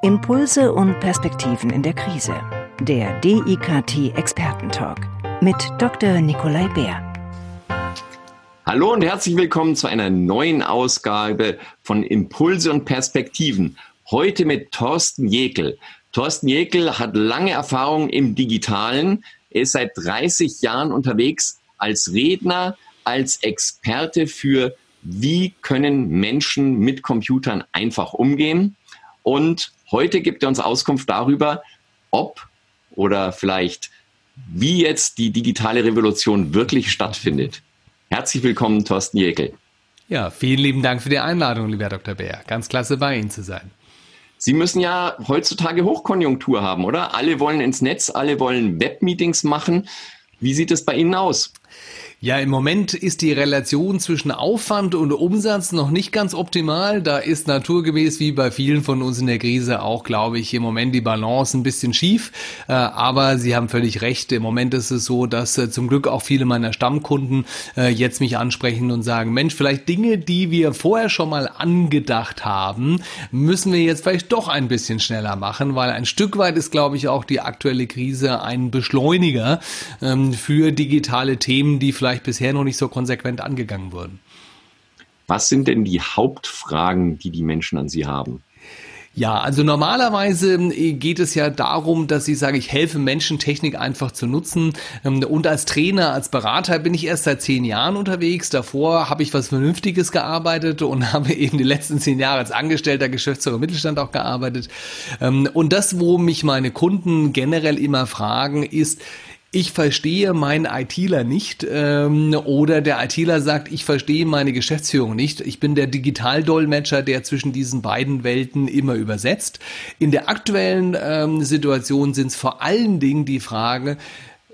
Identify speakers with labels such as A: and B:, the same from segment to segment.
A: Impulse und Perspektiven in der Krise. Der DIKT Expertentalk mit Dr. Nikolai Bär.
B: Hallo und herzlich willkommen zu einer neuen Ausgabe von Impulse und Perspektiven. Heute mit Thorsten Jekel. Thorsten Jekel hat lange Erfahrung im Digitalen. Er ist seit 30 Jahren unterwegs als Redner, als Experte für wie können Menschen mit Computern einfach umgehen. Und Heute gibt er uns Auskunft darüber, ob oder vielleicht wie jetzt die digitale Revolution wirklich stattfindet. Herzlich willkommen, Thorsten Jäkel.
C: Ja, vielen lieben Dank für die Einladung, lieber Dr. Bär. Ganz klasse bei Ihnen zu sein.
B: Sie müssen ja heutzutage Hochkonjunktur haben, oder? Alle wollen ins Netz, alle wollen Webmeetings machen. Wie sieht es bei Ihnen aus?
C: Ja, im Moment ist die Relation zwischen Aufwand und Umsatz noch nicht ganz optimal. Da ist naturgemäß wie bei vielen von uns in der Krise auch, glaube ich, im Moment die Balance ein bisschen schief. Äh, aber Sie haben völlig recht. Im Moment ist es so, dass äh, zum Glück auch viele meiner Stammkunden äh, jetzt mich ansprechen und sagen, Mensch, vielleicht Dinge, die wir vorher schon mal angedacht haben, müssen wir jetzt vielleicht doch ein bisschen schneller machen, weil ein Stück weit ist, glaube ich, auch die aktuelle Krise ein Beschleuniger ähm, für digitale Themen, die vielleicht vielleicht bisher noch nicht so konsequent angegangen wurden.
B: Was sind denn die Hauptfragen, die die Menschen an Sie haben?
C: Ja, also normalerweise äh, geht es ja darum, dass ich sage, ich helfe Menschen, Technik einfach zu nutzen. Ähm, und als Trainer, als Berater bin ich erst seit zehn Jahren unterwegs. Davor habe ich was Vernünftiges gearbeitet und habe eben die letzten zehn Jahre als Angestellter Geschäftsführer im Mittelstand auch gearbeitet. Ähm, und das, wo mich meine Kunden generell immer fragen, ist, ich verstehe meinen ITler nicht ähm, oder der ITler sagt, ich verstehe meine Geschäftsführung nicht. Ich bin der Digitaldolmetscher, der zwischen diesen beiden Welten immer übersetzt. In der aktuellen ähm, Situation sind es vor allen Dingen die Frage,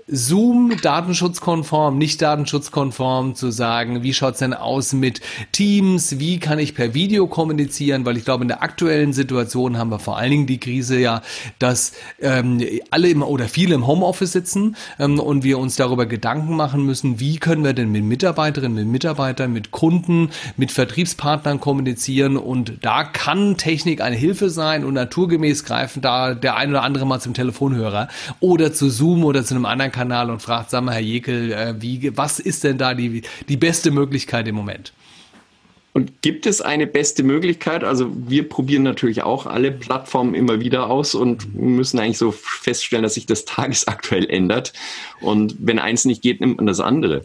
C: Zoom datenschutzkonform, nicht datenschutzkonform zu sagen, wie schaut's denn aus mit Teams, wie kann ich per Video kommunizieren, weil ich glaube, in der aktuellen Situation haben wir vor allen Dingen die Krise ja, dass ähm, alle im, oder viele im Homeoffice sitzen ähm, und wir uns darüber Gedanken machen müssen, wie können wir denn mit Mitarbeiterinnen, mit Mitarbeitern, mit Kunden, mit Vertriebspartnern kommunizieren. Und da kann Technik eine Hilfe sein und naturgemäß greifen da der ein oder andere mal zum Telefonhörer oder zu Zoom oder zu einem anderen Kanal und fragt, sag mal, Herr Jekel, äh, wie, was ist denn da die, die beste Möglichkeit im Moment?
B: Und gibt es eine beste Möglichkeit? Also wir probieren natürlich auch alle Plattformen immer wieder aus und müssen eigentlich so feststellen, dass sich das tagesaktuell ändert. Und wenn eins nicht geht, nimmt man das andere.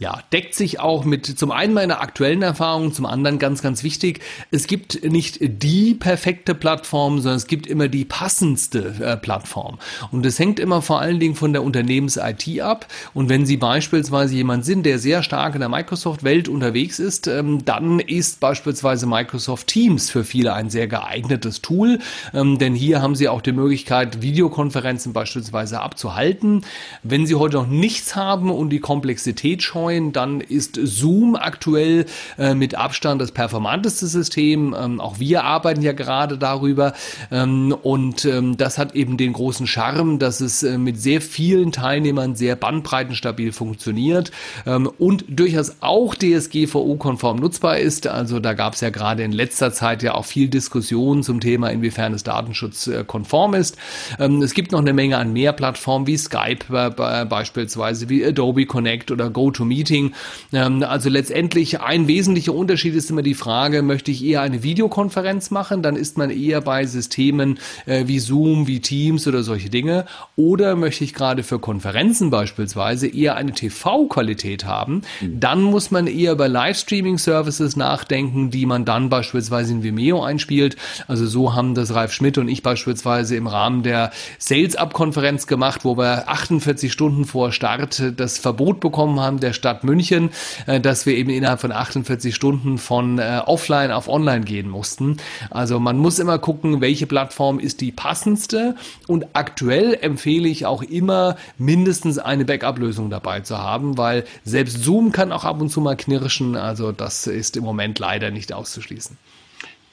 C: Ja, deckt sich auch mit zum einen meiner aktuellen Erfahrungen, zum anderen ganz, ganz wichtig, es gibt nicht die perfekte Plattform, sondern es gibt immer die passendste äh, Plattform. Und es hängt immer vor allen Dingen von der Unternehmens-IT ab. Und wenn Sie beispielsweise jemand sind, der sehr stark in der Microsoft-Welt unterwegs ist, ähm, dann ist beispielsweise Microsoft Teams für viele ein sehr geeignetes Tool. Ähm, denn hier haben Sie auch die Möglichkeit, Videokonferenzen beispielsweise abzuhalten. Wenn Sie heute noch nichts haben und die Komplexität scheuen, neuen. Dann ist Zoom aktuell äh, mit Abstand das performanteste System. Ähm, auch wir arbeiten ja gerade darüber. Ähm, und ähm, das hat eben den großen Charme, dass es äh, mit sehr vielen Teilnehmern sehr bandbreitenstabil funktioniert ähm, und durchaus auch DSGVO-konform nutzbar ist. Also da gab es ja gerade in letzter Zeit ja auch viel Diskussion zum Thema, inwiefern es datenschutzkonform ist. Ähm, es gibt noch eine Menge an mehr Plattformen wie Skype äh, beispielsweise, wie Adobe Connect oder GoToMeeting Meeting. Ähm, also letztendlich ein wesentlicher Unterschied ist immer die Frage, möchte ich eher eine Videokonferenz machen, dann ist man eher bei Systemen äh, wie Zoom, wie Teams oder solche Dinge. Oder möchte ich gerade für Konferenzen beispielsweise eher eine TV-Qualität haben, mhm. dann muss man eher über Livestreaming-Services nachdenken, die man dann beispielsweise in Vimeo einspielt. Also so haben das Ralf Schmidt und ich beispielsweise im Rahmen der Sales-Up-Konferenz gemacht, wo wir 48 Stunden vor Start das Verbot bekommen haben, der Stadt München, äh, dass wir eben innerhalb von 48 Stunden von äh, offline auf online gehen mussten. Also man muss immer gucken, welche Plattform ist die passendste und aktuell empfehle ich auch immer mindestens eine Backup-Lösung dabei zu haben, weil selbst Zoom kann auch ab und zu mal knirschen. Also das ist im Moment leider nicht auszuschließen.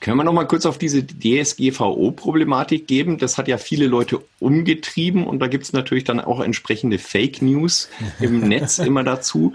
B: Können wir noch mal kurz auf diese DSGVO-Problematik geben? Das hat ja viele Leute umgetrieben und da gibt es natürlich dann auch entsprechende Fake News im Netz immer dazu.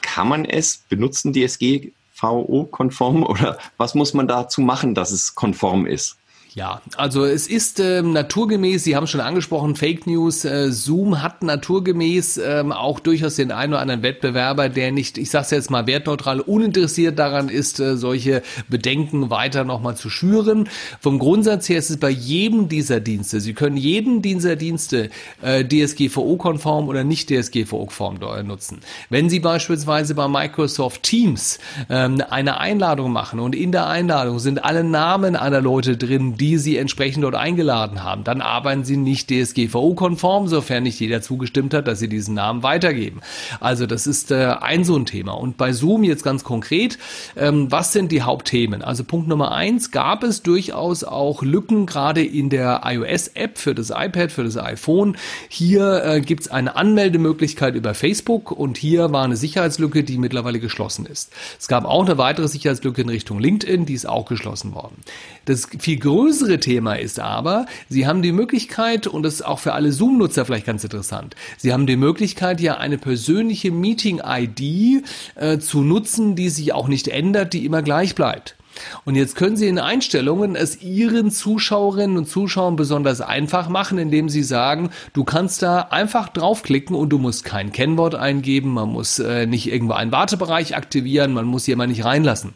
B: Kann man es benutzen, DSGVO-konform oder was muss man dazu machen, dass es konform ist?
C: Ja, also es ist ähm, naturgemäß, Sie haben schon angesprochen, Fake News, äh, Zoom hat naturgemäß ähm, auch durchaus den einen oder anderen Wettbewerber, der nicht, ich sage es jetzt mal wertneutral, uninteressiert daran ist, äh, solche Bedenken weiter nochmal zu schüren. Vom Grundsatz her ist es bei jedem dieser Dienste, Sie können jeden dieser Dienste äh, DSGVO-konform oder nicht DSGVO-konform nutzen. Wenn Sie beispielsweise bei Microsoft Teams ähm, eine Einladung machen und in der Einladung sind alle Namen aller Leute drin, die Sie entsprechend dort eingeladen haben. Dann arbeiten Sie nicht DSGVO-konform, sofern nicht jeder zugestimmt hat, dass Sie diesen Namen weitergeben. Also das ist äh, ein so ein Thema. Und bei Zoom jetzt ganz konkret, ähm, was sind die Hauptthemen? Also Punkt Nummer eins, gab es durchaus auch Lücken, gerade in der iOS-App für das iPad, für das iPhone. Hier äh, gibt es eine Anmeldemöglichkeit über Facebook und hier war eine Sicherheitslücke, die mittlerweile geschlossen ist. Es gab auch eine weitere Sicherheitslücke in Richtung LinkedIn, die ist auch geschlossen worden. Das viel größere größere Thema ist aber, Sie haben die Möglichkeit, und das ist auch für alle Zoom-Nutzer vielleicht ganz interessant, Sie haben die Möglichkeit, ja eine persönliche Meeting-ID äh, zu nutzen, die sich auch nicht ändert, die immer gleich bleibt. Und jetzt können Sie in Einstellungen es Ihren Zuschauerinnen und Zuschauern besonders einfach machen, indem Sie sagen, du kannst da einfach draufklicken und du musst kein Kennwort eingeben, man muss äh, nicht irgendwo einen Wartebereich aktivieren, man muss jemanden nicht reinlassen.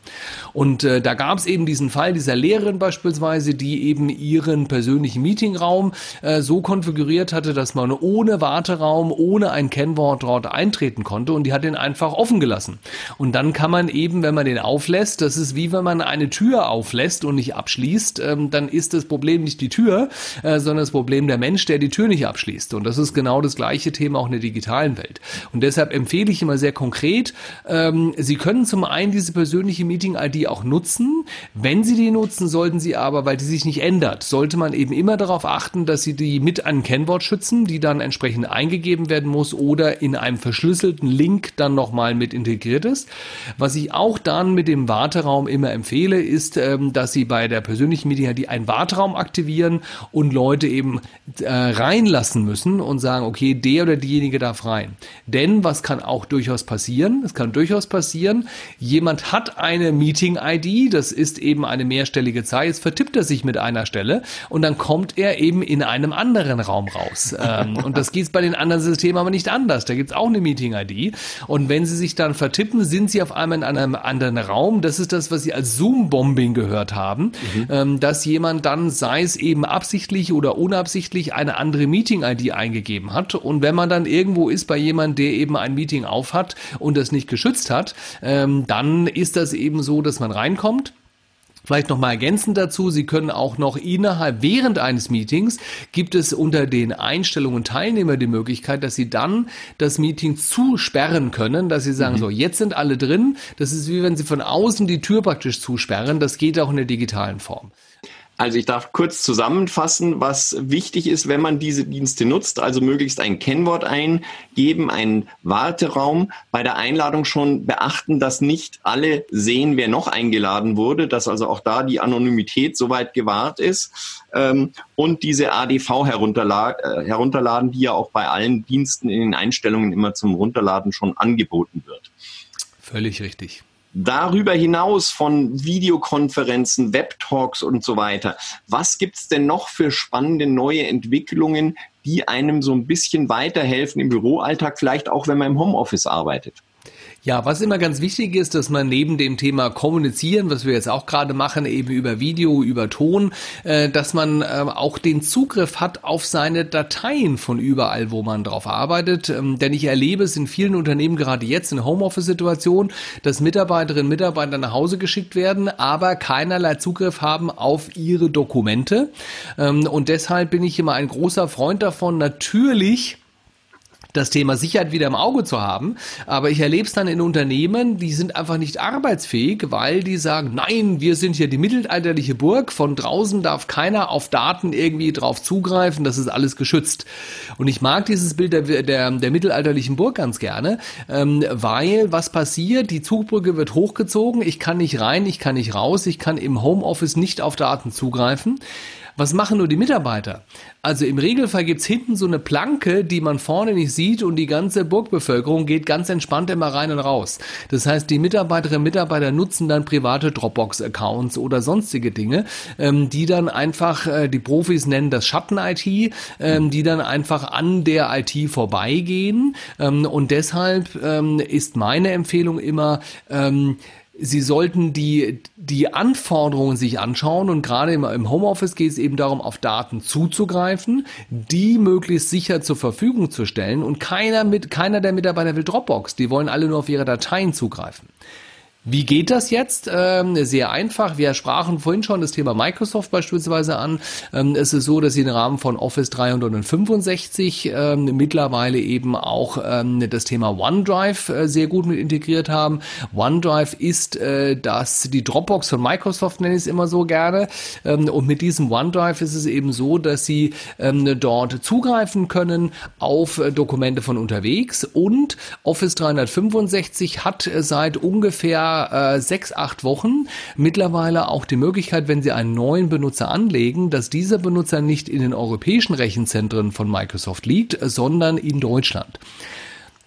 C: Und äh, da gab es eben diesen Fall dieser Lehrerin beispielsweise, die eben ihren persönlichen Meetingraum äh, so konfiguriert hatte, dass man ohne Warteraum, ohne ein Kennwort dort eintreten konnte und die hat den einfach offen gelassen. Und dann kann man eben, wenn man den auflässt, das ist wie wenn man eine Tür auflässt und nicht abschließt, ähm, dann ist das Problem nicht die Tür, äh, sondern das Problem der Mensch, der die Tür nicht abschließt. Und das ist genau das gleiche Thema auch in der digitalen Welt. Und deshalb empfehle ich immer sehr konkret, ähm, Sie können zum einen diese persönliche Meeting-ID auch nutzen. Wenn Sie die nutzen, sollten Sie aber, weil die sich nicht ändert, sollte man eben immer darauf achten, dass Sie die mit einem Kennwort schützen, die dann entsprechend eingegeben werden muss oder in einem verschlüsselten Link dann nochmal mit integriert ist. Was ich auch dann mit dem Warteraum immer empfehle, empfehle, ist, ähm, dass Sie bei der persönlichen Meeting-ID einen Wartraum aktivieren und Leute eben äh, reinlassen müssen und sagen, okay, der oder diejenige darf rein. Denn was kann auch durchaus passieren? Es kann durchaus passieren, jemand hat eine Meeting-ID, das ist eben eine mehrstellige Zahl, jetzt vertippt er sich mit einer Stelle und dann kommt er eben in einem anderen Raum raus. ähm, und das geht bei den anderen Systemen aber nicht anders. Da gibt es auch eine Meeting-ID. Und wenn Sie sich dann vertippen, sind Sie auf einmal in einem anderen Raum. Das ist das, was Sie als Zoom-Bombing gehört haben, mhm. ähm, dass jemand dann, sei es eben absichtlich oder unabsichtlich, eine andere Meeting-ID eingegeben hat. Und wenn man dann irgendwo ist bei jemandem, der eben ein Meeting aufhat und das nicht geschützt hat, ähm, dann ist das eben so, dass man reinkommt Vielleicht noch mal ergänzend dazu, Sie können auch noch innerhalb, während eines Meetings, gibt es unter den Einstellungen Teilnehmer die Möglichkeit, dass Sie dann das Meeting zusperren können, dass Sie sagen, mhm. so, jetzt sind alle drin. Das ist wie wenn Sie von außen die Tür praktisch zusperren. Das geht auch in der digitalen Form.
B: Also ich darf kurz zusammenfassen, was wichtig ist, wenn man diese Dienste nutzt. Also möglichst ein Kennwort eingeben, einen Warteraum. Bei der Einladung schon beachten, dass nicht alle sehen, wer noch eingeladen wurde, dass also auch da die Anonymität soweit gewahrt ist. Ähm, und diese ADV äh, herunterladen, die ja auch bei allen Diensten in den Einstellungen immer zum Runterladen schon angeboten wird.
C: Völlig richtig.
B: Darüber hinaus von Videokonferenzen, Webtalks und so weiter. Was gibt's denn noch für spannende neue Entwicklungen, die einem so ein bisschen weiterhelfen im Büroalltag, vielleicht auch wenn man im Homeoffice arbeitet?
C: Ja, was immer ganz wichtig ist, dass man neben dem Thema Kommunizieren, was wir jetzt auch gerade machen, eben über Video, über Ton, äh, dass man äh, auch den Zugriff hat auf seine Dateien von überall, wo man drauf arbeitet. Ähm, denn ich erlebe es in vielen Unternehmen gerade jetzt in Homeoffice-Situationen, dass Mitarbeiterinnen und Mitarbeiter nach Hause geschickt werden, aber keinerlei Zugriff haben auf ihre Dokumente. Ähm, und deshalb bin ich immer ein großer Freund davon, natürlich das Thema Sicherheit wieder im Auge zu haben. Aber ich erlebe es dann in Unternehmen, die sind einfach nicht arbeitsfähig, weil die sagen, nein, wir sind hier die mittelalterliche Burg, von draußen darf keiner auf Daten irgendwie drauf zugreifen, das ist alles geschützt. Und ich mag dieses Bild der, der, der mittelalterlichen Burg ganz gerne, ähm, weil was passiert, die Zugbrücke wird hochgezogen, ich kann nicht rein, ich kann nicht raus, ich kann im Homeoffice nicht auf Daten zugreifen. Was machen nur die Mitarbeiter? Also im Regelfall gibt's hinten so eine Planke, die man vorne nicht sieht und die ganze Burgbevölkerung geht ganz entspannt immer rein und raus. Das heißt, die Mitarbeiterinnen und Mitarbeiter nutzen dann private Dropbox-Accounts oder sonstige Dinge, ähm, die dann einfach, äh, die Profis nennen das Schatten-IT, ähm, die dann einfach an der IT vorbeigehen. Ähm, und deshalb ähm, ist meine Empfehlung immer, ähm, Sie sollten die, die Anforderungen sich anschauen und gerade im, Homeoffice geht es eben darum, auf Daten zuzugreifen, die möglichst sicher zur Verfügung zu stellen und keiner mit, keiner der Mitarbeiter will Dropbox. Die wollen alle nur auf ihre Dateien zugreifen. Wie geht das jetzt? Ähm, sehr einfach. Wir sprachen vorhin schon das Thema Microsoft beispielsweise an. Ähm, es ist so, dass sie im Rahmen von Office 365 ähm, mittlerweile eben auch das Thema OneDrive äh, sehr gut mit integriert haben. OneDrive ist äh, das die Dropbox von Microsoft nenne ich es immer so gerne. Und mit diesem OneDrive ist es eben so, dass sie dort zugreifen können auf äh, Dokumente von unterwegs und Office 365 hat seit ungefähr äh, sechs, acht Wochen mittlerweile auch die Möglichkeit, wenn Sie einen neuen Benutzer anlegen, dass dieser Benutzer nicht in den europäischen Rechenzentren von Microsoft liegt, sondern in Deutschland.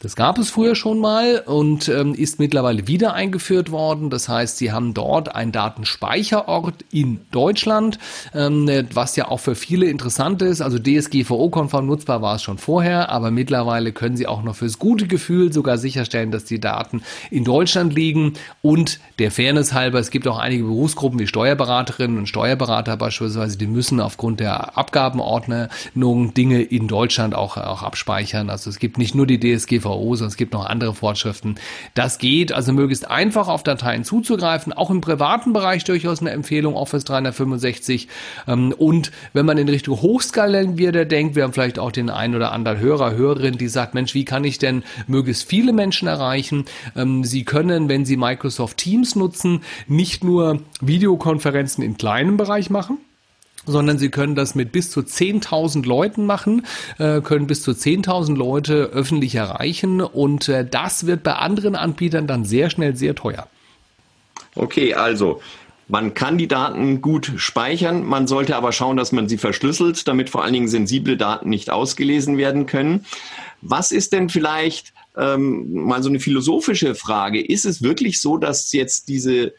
C: Das gab es früher schon mal und ähm, ist mittlerweile wieder eingeführt worden. Das heißt, sie haben dort einen Datenspeicherort in Deutschland, ähm, was ja auch für viele interessant ist. Also DSGVO-konform nutzbar war es schon vorher, aber mittlerweile können sie auch noch fürs gute Gefühl sogar sicherstellen, dass die Daten in Deutschland liegen. Und der Fairness halber, es gibt auch einige Berufsgruppen wie Steuerberaterinnen und Steuerberater beispielsweise, die müssen aufgrund der Abgabenordnung Dinge in Deutschland auch, auch abspeichern. Also es gibt nicht nur die DSGVO DSGVO, sondern es gibt noch andere Vorschriften. Das geht also möglichst einfach auf Dateien zuzugreifen, auch im privaten Bereich durchaus eine Empfehlung, Office 365. Ähm, und wenn man in Richtung Hochskalen wieder denkt, wir haben vielleicht auch den einen oder anderen Hörer, Hörerin, die sagt, Mensch, wie kann ich denn möglichst viele Menschen erreichen? Ähm, Sie können, wenn Sie Microsoft Teams nutzen, nicht nur Videokonferenzen in kleinem Bereich machen, sondern sie können das mit bis zu 10.000 Leuten machen, äh, können bis zu 10.000 Leute öffentlich erreichen und äh, das wird bei anderen Anbietern dann sehr schnell sehr teuer.
B: Okay, also man kann die Daten gut speichern, man sollte aber schauen, dass man sie verschlüsselt, damit vor allen Dingen sensible Daten nicht ausgelesen werden können. Was ist denn vielleicht ähm, mal so eine philosophische Frage? Ist es wirklich so, dass jetzt diese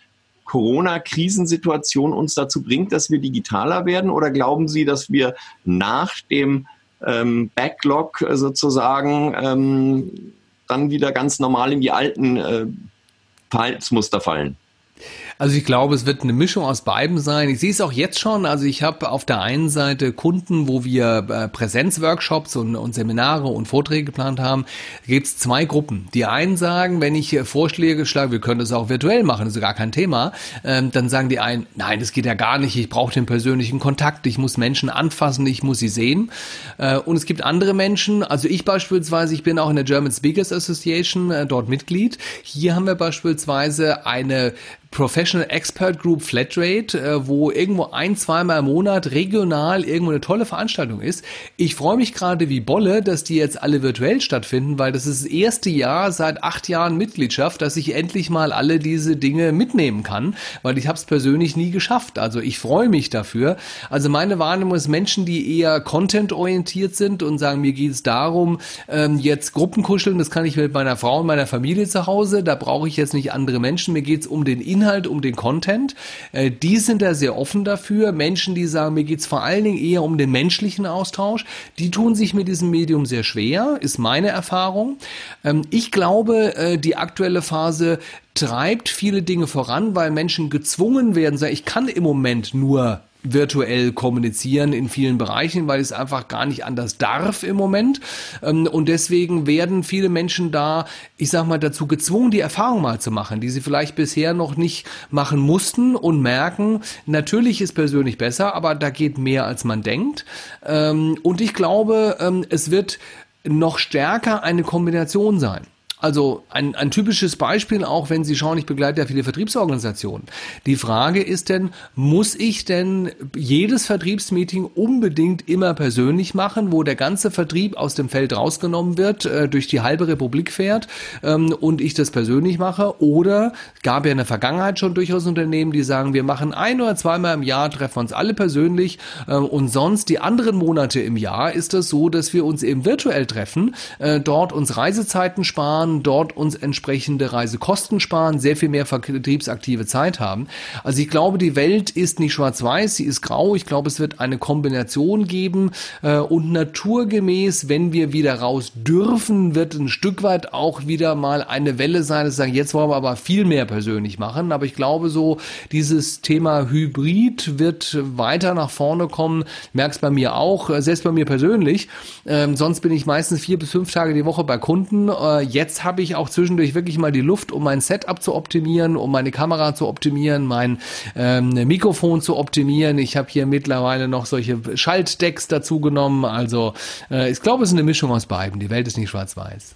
B: Corona-Krisensituation uns dazu bringt, dass wir digitaler werden? Oder glauben Sie, dass wir nach dem ähm, Backlog sozusagen ähm, dann wieder ganz normal in die alten äh, Verhaltensmuster fallen?
C: Also ich glaube, es wird eine Mischung aus beiden sein. Ich sehe es auch jetzt schon. Also ich habe auf der einen Seite Kunden, wo wir äh, Präsenzworkshops und, und Seminare und Vorträge geplant haben. Gibt es zwei Gruppen. Die einen sagen, wenn ich Vorschläge schlage, wir können das auch virtuell machen, das ist gar kein Thema, ähm, dann sagen die einen, nein, das geht ja gar nicht, ich brauche den persönlichen Kontakt, ich muss Menschen anfassen, ich muss sie sehen. Äh, und es gibt andere Menschen, also ich beispielsweise, ich bin auch in der German Speakers Association äh, dort Mitglied. Hier haben wir beispielsweise eine Professional Expert Group Flatrate, äh, wo irgendwo ein, zweimal im Monat regional irgendwo eine tolle Veranstaltung ist. Ich freue mich gerade wie Bolle, dass die jetzt alle virtuell stattfinden, weil das ist das erste Jahr seit acht Jahren Mitgliedschaft, dass ich endlich mal alle diese Dinge mitnehmen kann, weil ich habe es persönlich nie geschafft. Also ich freue mich dafür. Also meine Wahrnehmung ist Menschen, die eher content-orientiert sind und sagen, mir geht es darum, ähm, jetzt Gruppenkuscheln, das kann ich mit meiner Frau und meiner Familie zu Hause, da brauche ich jetzt nicht andere Menschen, mir geht es um den Inhalt Inhalt, den Content. Äh, die sind da sehr offen dafür. Menschen, die sagen, mir geht's vor allen Dingen eher um den menschlichen Austausch, die tun sich mit diesem Medium sehr schwer, ist meine Erfahrung. Ähm, ich glaube, äh, die aktuelle Phase treibt viele Dinge voran, weil Menschen gezwungen werden, sagen, ich kann im Moment nur virtuell kommunizieren in vielen Bereichen, weil es einfach gar nicht anders darf im Moment. Ähm, und deswegen werden viele Menschen da, ich sag mal, dazu gezwungen, die Erfahrung mal zu machen, die sie vielleicht bisher noch nicht machen mussten und merken, natürlich ist persönlich besser, aber da geht mehr als man denkt. Ähm, und ich glaube, ähm, es wird noch stärker eine Kombination sein. Also ein, ein typisches Beispiel, auch wenn Sie schauen, ich begleite ja viele Vertriebsorganisationen. Die Frage ist denn, muss ich denn jedes Vertriebsmeeting unbedingt immer persönlich machen, wo der ganze Vertrieb aus dem Feld rausgenommen wird, äh, durch die halbe Republik fährt ähm, und ich das persönlich mache? Oder gab ja in der Vergangenheit schon durchaus Unternehmen, die sagen, wir machen ein oder zweimal im Jahr, treffen uns alle persönlich äh, und sonst die anderen Monate im Jahr ist es das so, dass wir uns eben virtuell treffen, äh, dort uns Reisezeiten sparen, sparen, dort uns entsprechende Reisekosten sparen, sehr viel mehr vertriebsaktive Zeit haben. Also ich glaube, die Welt ist nicht schwarz-weiß, sie ist grau. Ich glaube, es wird eine Kombination geben äh, und naturgemäß, wenn wir wieder raus dürfen, wird ein Stück weit auch wieder mal eine Welle sein, dass sagen, jetzt wollen wir aber viel mehr persönlich machen. Aber ich glaube so, dieses Thema Hybrid wird weiter nach vorne kommen. Es bei mir auch, äh, selbst bei mir persönlich. Ähm, sonst bin ich meistens vier bis fünf Tage die Woche bei Kunden. Äh, jetzt habe ich auch zwischendurch wirklich mal die Luft, um mein Setup zu optimieren, um meine Kamera zu optimieren, mein ähm, Mikrofon zu optimieren. Ich habe hier mittlerweile noch solche Schaltdecks dazu genommen. Also äh, ich glaube, es ist eine Mischung aus beiden. Die Welt ist nicht schwarz-weiß.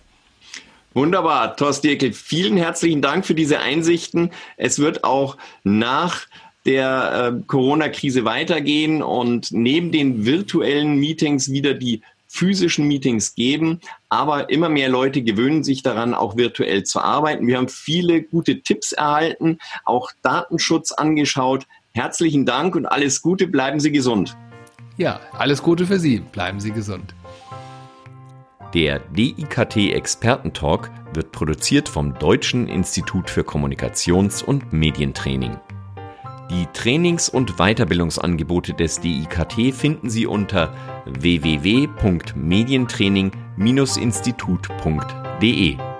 B: Wunderbar, Thorsten Dirkel, vielen herzlichen Dank für diese Einsichten. Es wird auch nach der äh, Corona-Krise weitergehen und neben den virtuellen Meetings wieder die physischen Meetings geben, aber immer mehr Leute gewöhnen sich daran, auch virtuell zu arbeiten. Wir haben viele gute Tipps erhalten, auch Datenschutz angeschaut. Herzlichen Dank und alles Gute, bleiben Sie gesund.
C: Ja, alles Gute für Sie, bleiben Sie gesund.
B: Der DIKT Expertentalk wird produziert vom Deutschen Institut für Kommunikations- und Medientraining. Die Trainings- und Weiterbildungsangebote des DIKT finden Sie unter www.medientraining-institut.de.